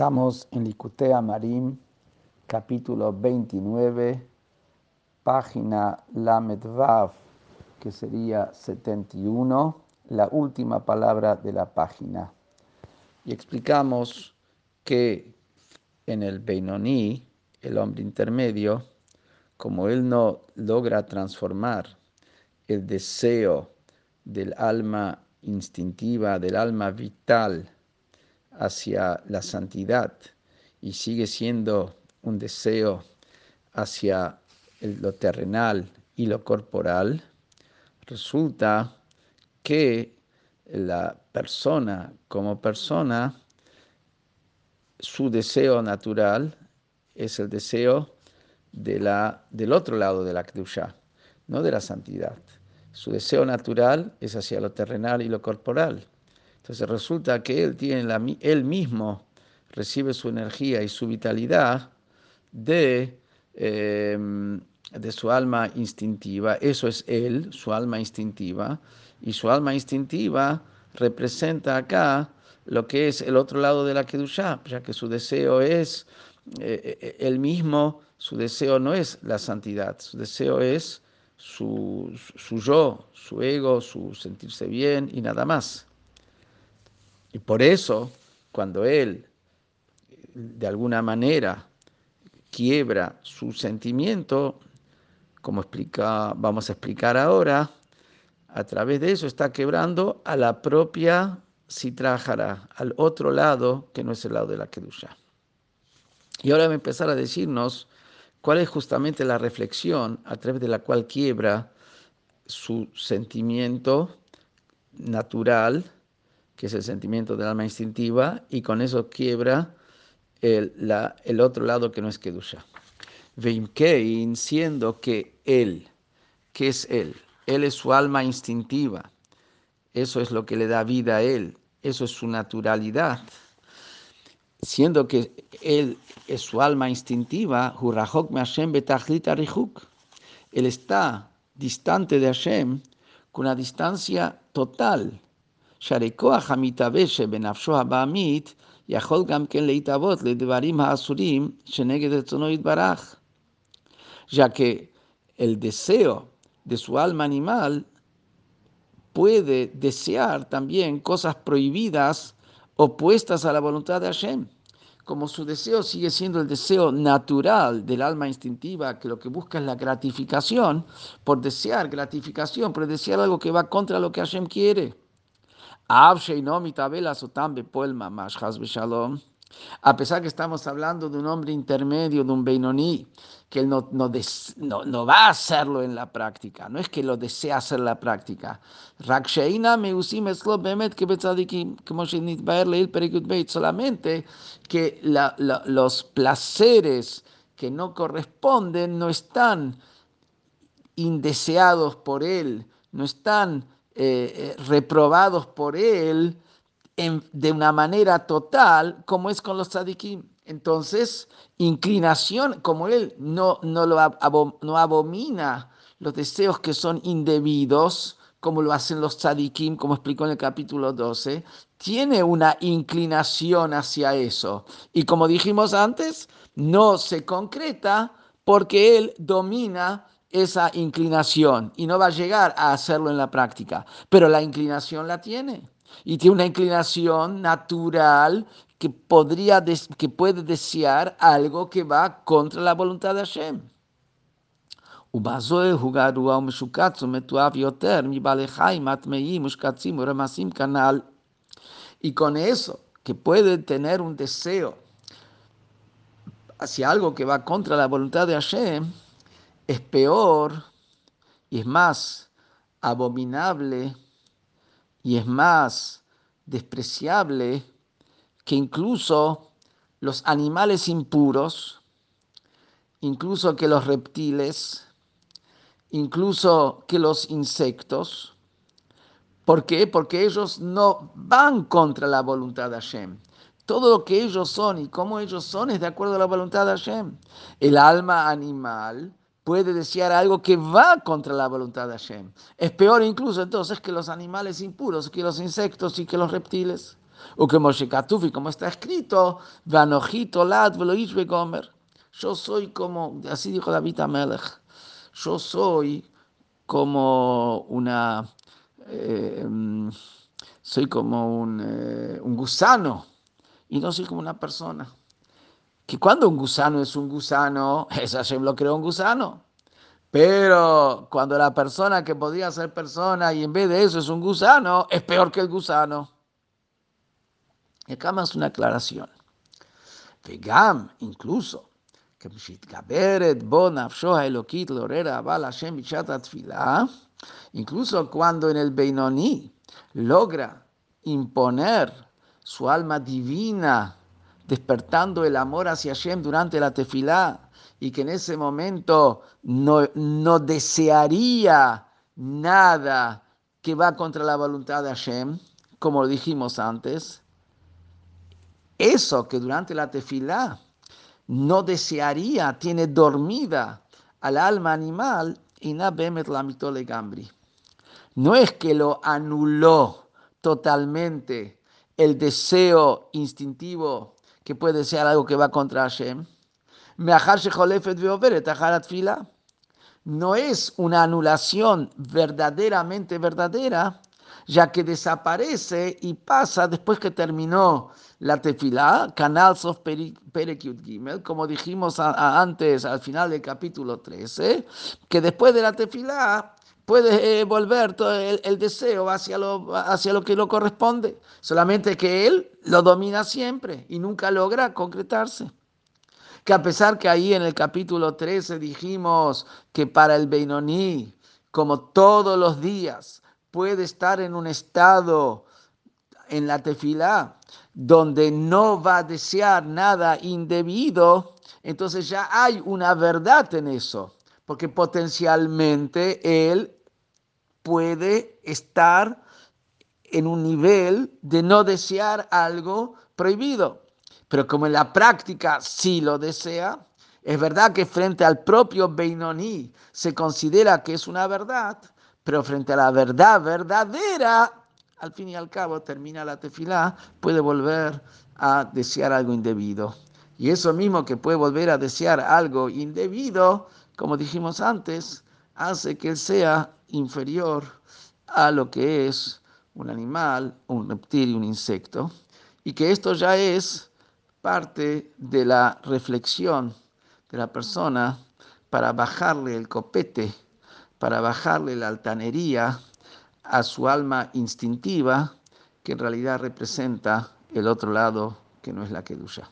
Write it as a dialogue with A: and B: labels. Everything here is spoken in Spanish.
A: Estamos en Licutea Marim, capítulo 29, página Lamed Vav, que sería 71, la última palabra de la página. Y explicamos que en el Beinoní, el hombre intermedio, como él no logra transformar el deseo del alma instintiva, del alma vital, hacia la santidad y sigue siendo un deseo hacia lo terrenal y lo corporal, resulta que la persona como persona, su deseo natural es el deseo de la, del otro lado de la Kedusha, no de la santidad. Su deseo natural es hacia lo terrenal y lo corporal. Entonces resulta que él, tiene la, él mismo recibe su energía y su vitalidad de, em, de su alma instintiva. Eso es él, su alma instintiva. Y su alma instintiva representa acá lo que es el otro lado de la Kedushá, ya que su deseo es eh, eh, él mismo, su deseo no es la santidad, su deseo es su, su yo, su ego, su sentirse bien y nada más. Y por eso, cuando él de alguna manera quiebra su sentimiento, como explica, vamos a explicar ahora, a través de eso está quebrando a la propia Sitrahara, al otro lado que no es el lado de la Kedusha. Y ahora va a empezar a decirnos cuál es justamente la reflexión a través de la cual quiebra su sentimiento natural que es el sentimiento del alma instintiva, y con eso quiebra el, la, el otro lado que no es Kedusha. Veimkein, siendo que él, ¿qué es él? Él es su alma instintiva, eso es lo que le da vida a él, eso es su naturalidad. Siendo que él es su alma instintiva, él está distante de Hashem con una distancia total שהרי המתהווה שבנפשו הבעמית יכול גם כן להתהוות לדברים האסורים שנגד רצונו יתברך. Ya que el deseo de su alma animal puede desear también cosas prohibidas opuestas a la voluntad de Hashem. Como su deseo sigue siendo el deseo natural del alma instintiva, que lo que busca es la gratificación, por desear gratificación, por desear algo que va contra lo que Hashem quiere. A pesar que estamos hablando de un hombre intermedio, de un Beinoní, que él no, no, no, va a hacerlo en la práctica, no es que lo desea hacer en la práctica. Solamente que los placeres que no corresponden no están indeseados por él, no están eh, eh, reprobados por él de una manera total, como es con los tzadikim. Entonces, inclinación, como él no, no, lo, no abomina los deseos que son indebidos, como lo hacen los tzadikim, como explicó en el capítulo 12, tiene una inclinación hacia eso. Y como dijimos antes, no se concreta porque él domina esa inclinación y no va a llegar a hacerlo en la práctica, pero la inclinación la tiene. Y tiene una inclinación natural que podría que puede desear algo que va contra la voluntad de Hashem. Y con eso, que puede tener un deseo hacia algo que va contra la voluntad de Hashem, es peor y es más abominable y es más despreciable que incluso los animales impuros, incluso que los reptiles, incluso que los insectos. ¿Por qué? Porque ellos no van contra la voluntad de Hashem. Todo lo que ellos son y cómo ellos son es de acuerdo a la voluntad de Hashem. El alma animal puede desear algo que va contra la voluntad de Hashem. Es peor incluso entonces que los animales impuros, que los insectos y que los reptiles. O que Moshe Katufi, como está escrito, Vanojito Lad Begomer. Yo soy como, así dijo David Amelech, yo soy como una, eh, soy como un, eh, un gusano y no soy como una persona. Que cuando un gusano es un gusano, es Hashem lo creó un gusano. Pero cuando la persona que podía ser persona y en vez de eso es un gusano, es peor que el gusano. Y acá más una aclaración. Vegam, incluso, que incluso cuando en el Beinoni logra imponer su alma divina, despertando el amor hacia Hashem durante la tefilá, y que en ese momento no, desearía nada que va contra la voluntad de Hashem, como lo dijimos antes, eso que durante la tefilá no desearía, tiene dormida al alma animal, y la. No es que lo anuló totalmente el deseo instintivo que puede ser algo que va contra Hashem, no es una anulación verdaderamente verdadera, ya que desaparece y pasa después que terminó la tefilá, canal of Perekyut Gimel, como dijimos antes al final del capítulo 13, que después de la tefilá puede eh, volver todo el, deseo hacia lo, hacia lo que lo corresponde, solamente que él lo domina siempre y nunca logra concretarse. Que a pesar que ahí en el capítulo 13 dijimos que para el Beinoní, como todos los días, puede estar en un estado en la tefilá donde no va a desear nada indebido, entonces ya hay una verdad en eso, porque potencialmente él puede estar en un nivel de no desear algo prohibido pero como en la práctica sí lo desea, es verdad que frente al propio Beinoní se considera que es una verdad, pero frente a la verdad verdadera, al fin y al cabo termina la tefilá, puede volver a desear algo indebido. Y eso mismo que puede volver a desear algo indebido, como dijimos antes, hace que él sea inferior a lo que es un animal, un reptil y un insecto, y que esto ya es parte de la reflexión de la persona para bajarle el copete, para bajarle la altanería a su alma instintiva, que en realidad representa el otro lado que no es la que lucha.